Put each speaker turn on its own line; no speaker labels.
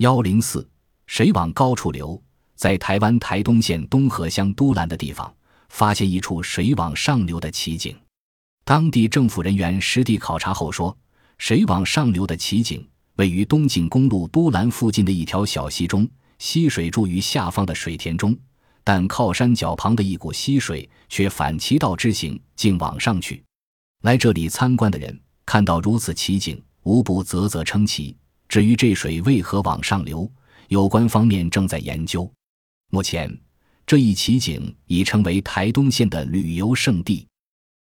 幺零四，水往高处流。在台湾台东县东河乡都兰的地方，发现一处水往上流的奇景。当地政府人员实地考察后说，水往上流的奇景位于东进公路都兰附近的一条小溪中，溪水注于下方的水田中，但靠山脚旁的一股溪水却反其道之行，竟往上去。来这里参观的人看到如此奇景，无不啧啧称奇。至于这水为何往上流，有关方面正在研究。目前，这一奇景已成为台东县的旅游胜地。